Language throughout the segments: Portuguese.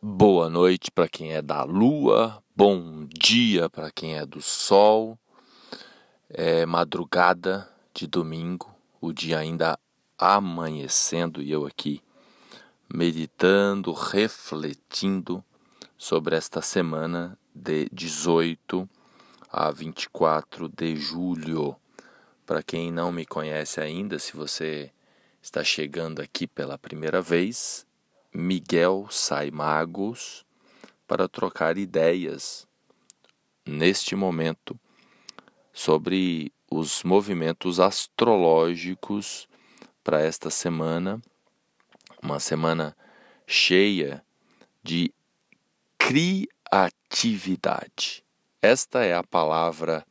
Boa noite para quem é da lua, bom dia para quem é do sol. É madrugada de domingo, o dia ainda amanhecendo e eu aqui meditando, refletindo sobre esta semana de 18 a 24 de julho. Para quem não me conhece ainda, se você está chegando aqui pela primeira vez, Miguel Saimagos para trocar ideias neste momento sobre os movimentos astrológicos para esta semana, uma semana cheia de criatividade. Esta é a palavra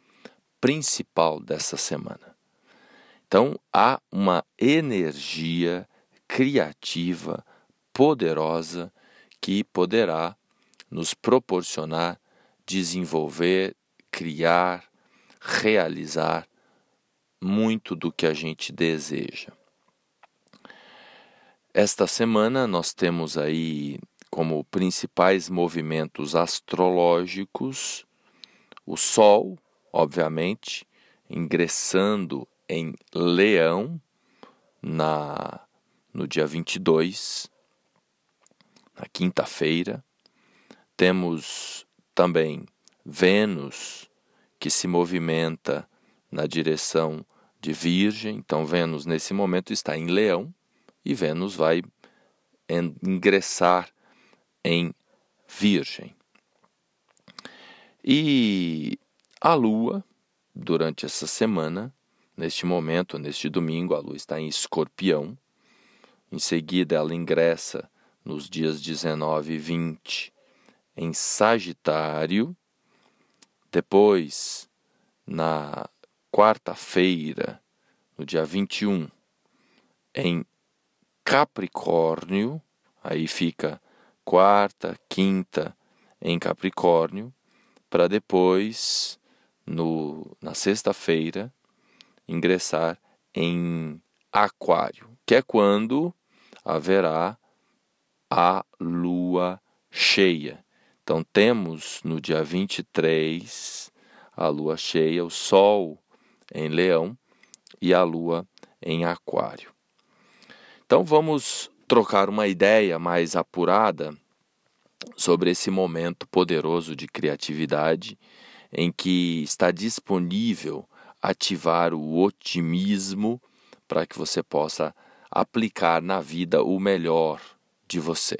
principal dessa semana. Então, há uma energia criativa poderosa que poderá nos proporcionar desenvolver, criar, realizar muito do que a gente deseja. Esta semana nós temos aí como principais movimentos astrológicos o Sol, obviamente, ingressando em Leão na no dia 22 na quinta-feira. Temos também Vênus, que se movimenta na direção de Virgem. Então, Vênus, nesse momento, está em Leão e Vênus vai ingressar em Virgem. E a Lua, durante essa semana, neste momento, neste domingo, a Lua está em Escorpião. Em seguida, ela ingressa nos dias 19 e 20 em Sagitário, depois na quarta-feira, no dia 21, em Capricórnio, aí fica quarta, quinta em Capricórnio, para depois, no, na sexta-feira, ingressar em Aquário, que é quando haverá a lua cheia. Então temos no dia 23 a lua cheia, o sol em Leão e a lua em Aquário. Então vamos trocar uma ideia mais apurada sobre esse momento poderoso de criatividade em que está disponível ativar o otimismo para que você possa aplicar na vida o melhor de você.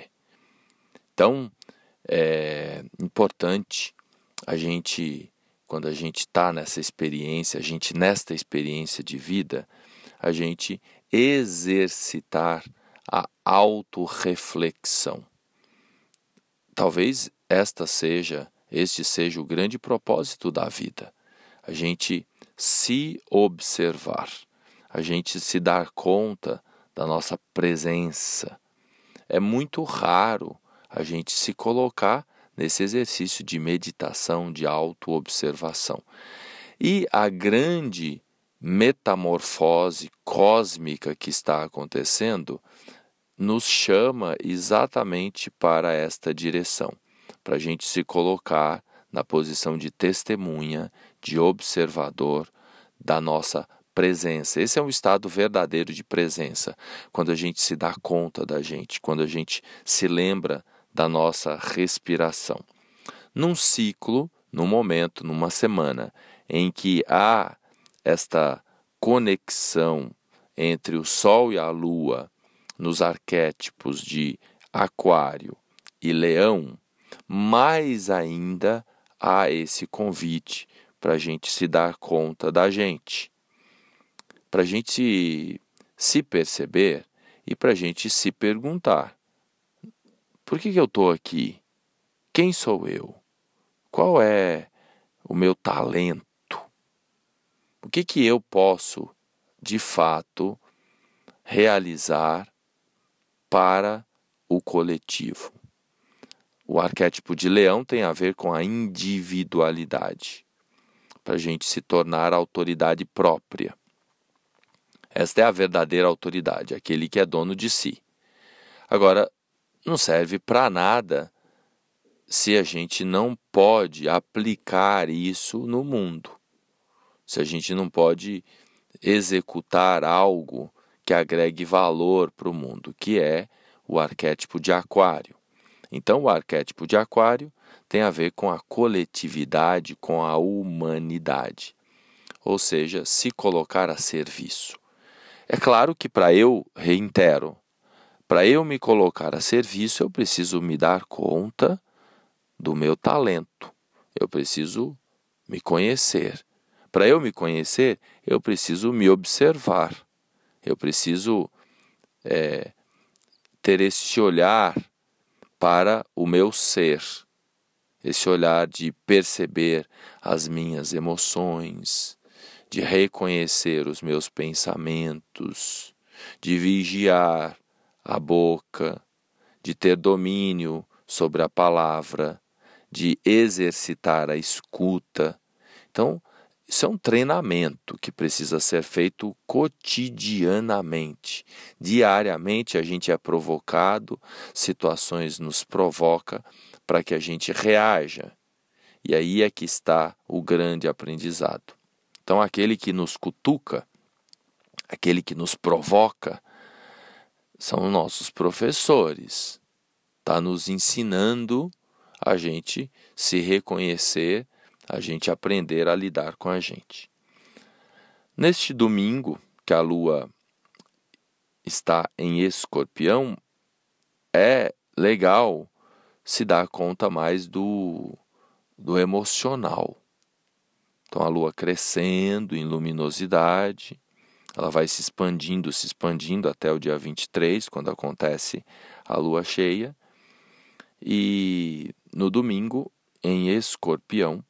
Então, é importante a gente, quando a gente está nessa experiência, a gente nesta experiência de vida, a gente exercitar a autorreflexão. Talvez esta seja, este seja o grande propósito da vida. A gente se observar, a gente se dar conta da nossa presença, é muito raro a gente se colocar nesse exercício de meditação, de autoobservação. E a grande metamorfose cósmica que está acontecendo nos chama exatamente para esta direção, para a gente se colocar na posição de testemunha, de observador da nossa presença. Esse é um estado verdadeiro de presença, quando a gente se dá conta da gente, quando a gente se lembra da nossa respiração. Num ciclo, num momento, numa semana em que há esta conexão entre o Sol e a Lua nos arquétipos de Aquário e Leão, mais ainda há esse convite para a gente se dar conta da gente para a gente se perceber e para a gente se perguntar: por que, que eu estou aqui? Quem sou eu? Qual é o meu talento? O que, que eu posso, de fato, realizar para o coletivo? O arquétipo de leão tem a ver com a individualidade, para a gente se tornar autoridade própria. Esta é a verdadeira autoridade, aquele que é dono de si. Agora, não serve para nada se a gente não pode aplicar isso no mundo, se a gente não pode executar algo que agregue valor para o mundo, que é o arquétipo de Aquário. Então, o arquétipo de Aquário tem a ver com a coletividade, com a humanidade, ou seja, se colocar a serviço. É claro que para eu, reitero, para eu me colocar a serviço, eu preciso me dar conta do meu talento, eu preciso me conhecer. Para eu me conhecer, eu preciso me observar, eu preciso é, ter esse olhar para o meu ser, esse olhar de perceber as minhas emoções, de reconhecer os meus pensamentos, de vigiar a boca, de ter domínio sobre a palavra, de exercitar a escuta. Então, isso é um treinamento que precisa ser feito cotidianamente. Diariamente a gente é provocado, situações nos provoca para que a gente reaja. E aí é que está o grande aprendizado. Então aquele que nos cutuca, aquele que nos provoca, são nossos professores. Está nos ensinando a gente se reconhecer a gente aprender a lidar com a gente. Neste domingo, que a lua está em escorpião, é legal se dar conta mais do, do emocional. Então a lua crescendo em luminosidade, ela vai se expandindo, se expandindo até o dia 23, quando acontece a lua cheia. E no domingo, em escorpião,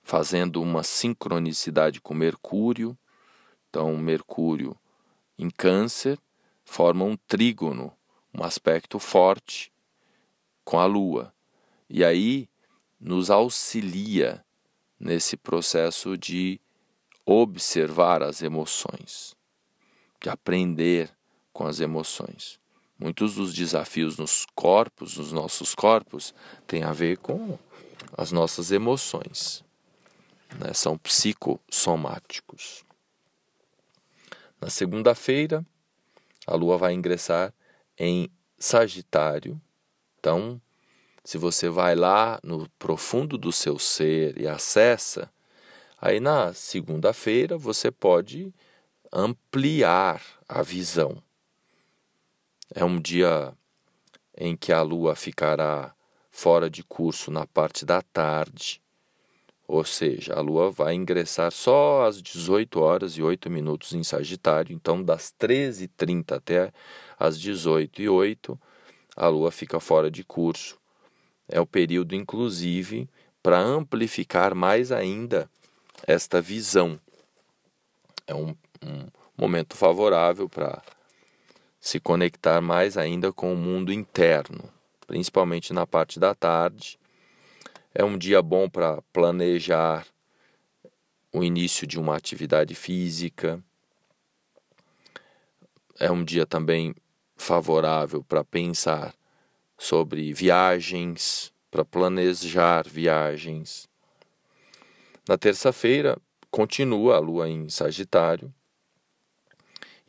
fazendo uma sincronicidade com Mercúrio. Então, Mercúrio em Câncer forma um trígono, um aspecto forte com a Lua. E aí nos auxilia nesse processo de observar as emoções, de aprender com as emoções. Muitos dos desafios nos corpos, nos nossos corpos, têm a ver com as nossas emoções né, são psicossomáticos. Na segunda-feira, a Lua vai ingressar em Sagitário. Então, se você vai lá no profundo do seu ser e acessa, aí na segunda-feira você pode ampliar a visão. É um dia em que a Lua ficará fora de curso na parte da tarde ou seja, a Lua vai ingressar só às 18 horas e 8 minutos em Sagitário, então das 13h30 até às 18h08, a Lua fica fora de curso. É o período, inclusive, para amplificar mais ainda esta visão. É um, um momento favorável para se conectar mais ainda com o mundo interno, principalmente na parte da tarde é um dia bom para planejar o início de uma atividade física. É um dia também favorável para pensar sobre viagens, para planejar viagens. Na terça-feira, continua a lua em Sagitário.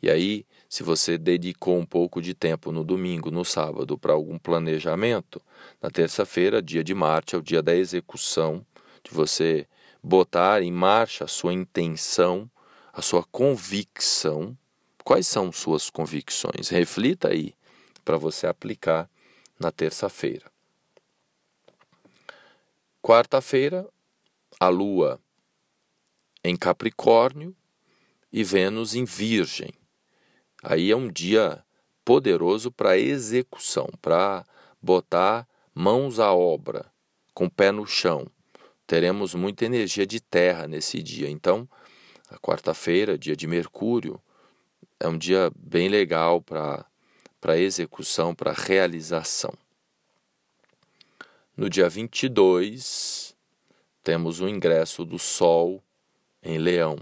E aí, se você dedicou um pouco de tempo no domingo, no sábado, para algum planejamento, na terça-feira, dia de Marte, é o dia da execução, de você botar em marcha a sua intenção, a sua convicção. Quais são suas convicções? Reflita aí para você aplicar na terça-feira. Quarta-feira, a Lua em Capricórnio e Vênus em Virgem. Aí é um dia poderoso para execução, para botar mãos à obra, com pé no chão. Teremos muita energia de terra nesse dia. Então, a quarta-feira, dia de Mercúrio, é um dia bem legal para para execução, para realização. No dia 22, temos o ingresso do Sol em Leão.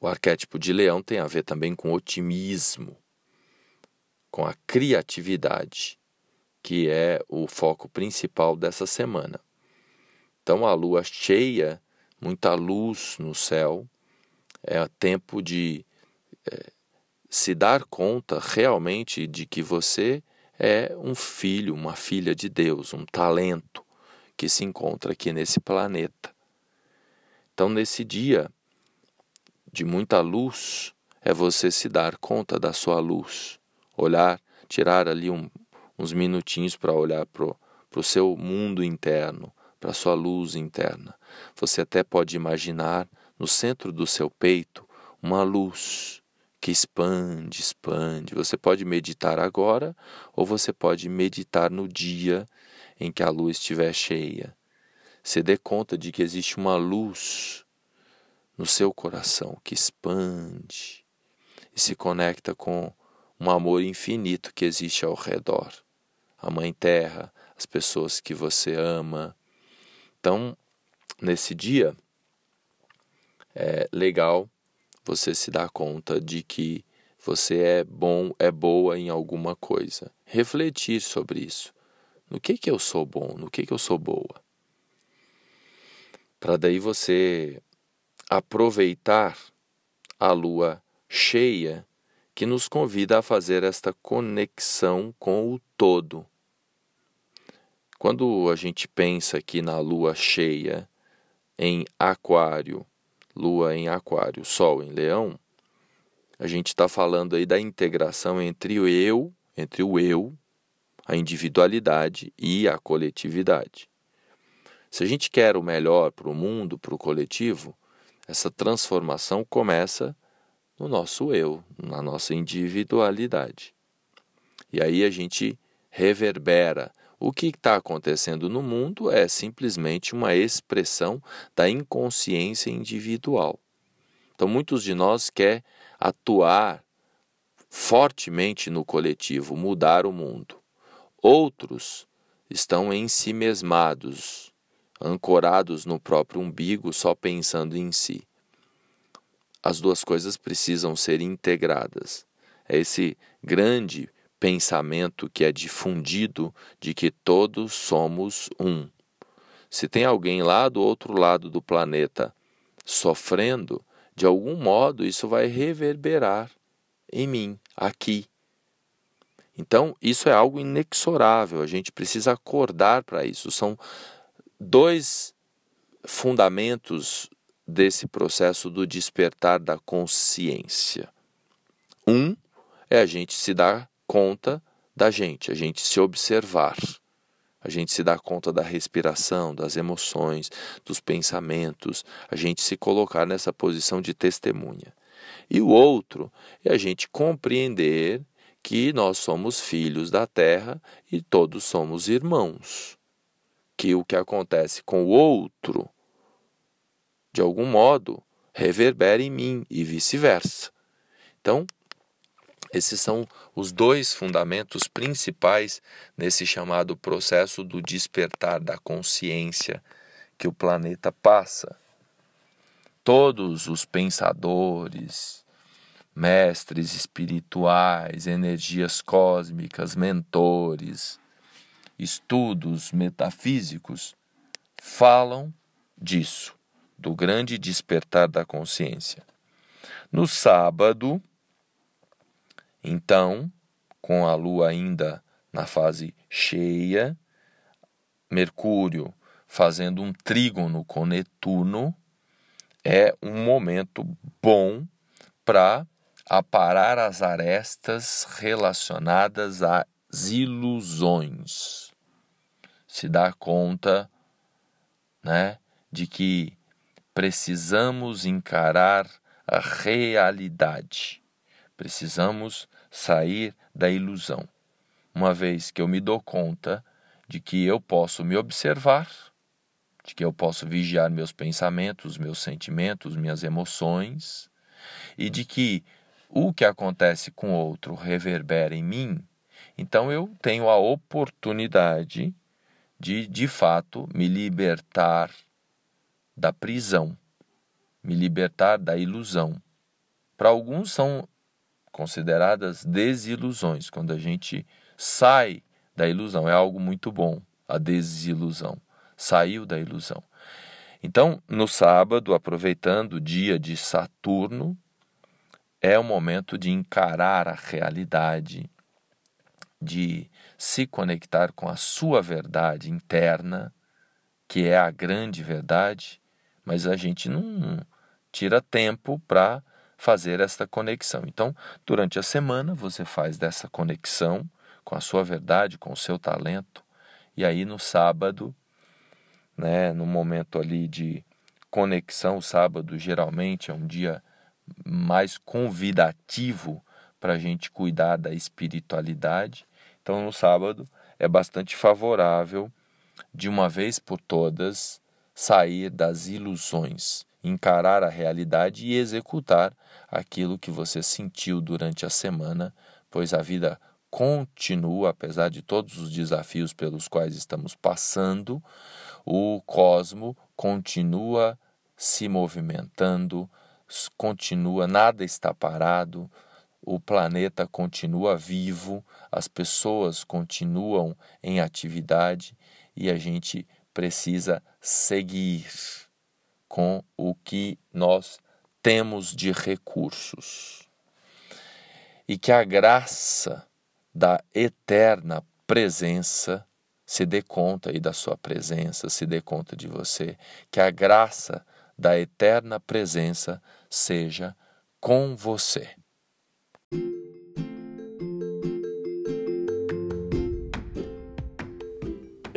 O arquétipo de leão tem a ver também com otimismo, com a criatividade. que é o foco principal dessa semana. Então, a lua cheia, muita luz no céu, é tempo de é, se dar conta realmente de que você é um filho, uma filha de Deus, um talento que se encontra aqui nesse planeta. Então, nesse dia de muita luz, é você se dar conta da sua luz, olhar, tirar ali um, uns minutinhos para olhar para o seu mundo interno, para a sua luz interna. Você até pode imaginar no centro do seu peito uma luz que expande, expande. Você pode meditar agora ou você pode meditar no dia em que a luz estiver cheia. Se dê conta de que existe uma luz no seu coração que expande e se conecta com um amor infinito que existe ao redor. A Mãe Terra, as pessoas que você ama. Então, nesse dia, é legal você se dar conta de que você é bom, é boa em alguma coisa. Refletir sobre isso. No que que eu sou bom? No que que eu sou boa? Para daí você aproveitar a lua cheia que nos convida a fazer esta conexão com o todo. Quando a gente pensa aqui na lua cheia em Aquário, lua em Aquário, Sol em Leão, a gente está falando aí da integração entre o eu, entre o eu, a individualidade e a coletividade. Se a gente quer o melhor para o mundo, para o coletivo, essa transformação começa no nosso eu, na nossa individualidade. E aí a gente reverbera. O que está acontecendo no mundo é simplesmente uma expressão da inconsciência individual. Então, muitos de nós quer atuar fortemente no coletivo, mudar o mundo. Outros estão em si mesmados, ancorados no próprio umbigo, só pensando em si. As duas coisas precisam ser integradas. É esse grande pensamento que é difundido de que todos somos um. Se tem alguém lá do outro lado do planeta sofrendo, de algum modo isso vai reverberar em mim, aqui. Então, isso é algo inexorável, a gente precisa acordar para isso. São dois fundamentos desse processo do despertar da consciência. Um é a gente se dar conta da gente, a gente se observar, a gente se dar conta da respiração, das emoções, dos pensamentos, a gente se colocar nessa posição de testemunha. E o outro é a gente compreender que nós somos filhos da terra e todos somos irmãos que o que acontece com o outro, de algum modo, reverbera em mim e vice-versa. Então, esses são os dois fundamentos principais nesse chamado processo do despertar da consciência que o planeta passa. Todos os pensadores, mestres espirituais, energias cósmicas, mentores, estudos metafísicos falam disso, do grande despertar da consciência. No sábado, então, com a lua ainda na fase cheia, Mercúrio fazendo um trígono com Netuno, é um momento bom para aparar as arestas relacionadas às ilusões se dar conta, né, de que precisamos encarar a realidade. Precisamos sair da ilusão. Uma vez que eu me dou conta de que eu posso me observar, de que eu posso vigiar meus pensamentos, meus sentimentos, minhas emoções, e de que o que acontece com o outro reverbera em mim, então eu tenho a oportunidade de, de fato, me libertar da prisão, me libertar da ilusão. Para alguns são consideradas desilusões, quando a gente sai da ilusão. É algo muito bom, a desilusão. Saiu da ilusão. Então, no sábado, aproveitando o dia de Saturno, é o momento de encarar a realidade, de se conectar com a sua verdade interna, que é a grande verdade, mas a gente não tira tempo para fazer esta conexão. Então, durante a semana, você faz dessa conexão com a sua verdade, com o seu talento, e aí no sábado, né, no momento ali de conexão, o sábado geralmente é um dia mais convidativo para a gente cuidar da espiritualidade. Então, no sábado é bastante favorável, de uma vez por todas, sair das ilusões, encarar a realidade e executar aquilo que você sentiu durante a semana, pois a vida continua, apesar de todos os desafios pelos quais estamos passando, o cosmo continua se movimentando, continua, nada está parado, o planeta continua vivo, as pessoas continuam em atividade e a gente precisa seguir com o que nós temos de recursos. E que a graça da eterna presença se dê conta aí da sua presença, se dê conta de você, que a graça da eterna presença seja com você.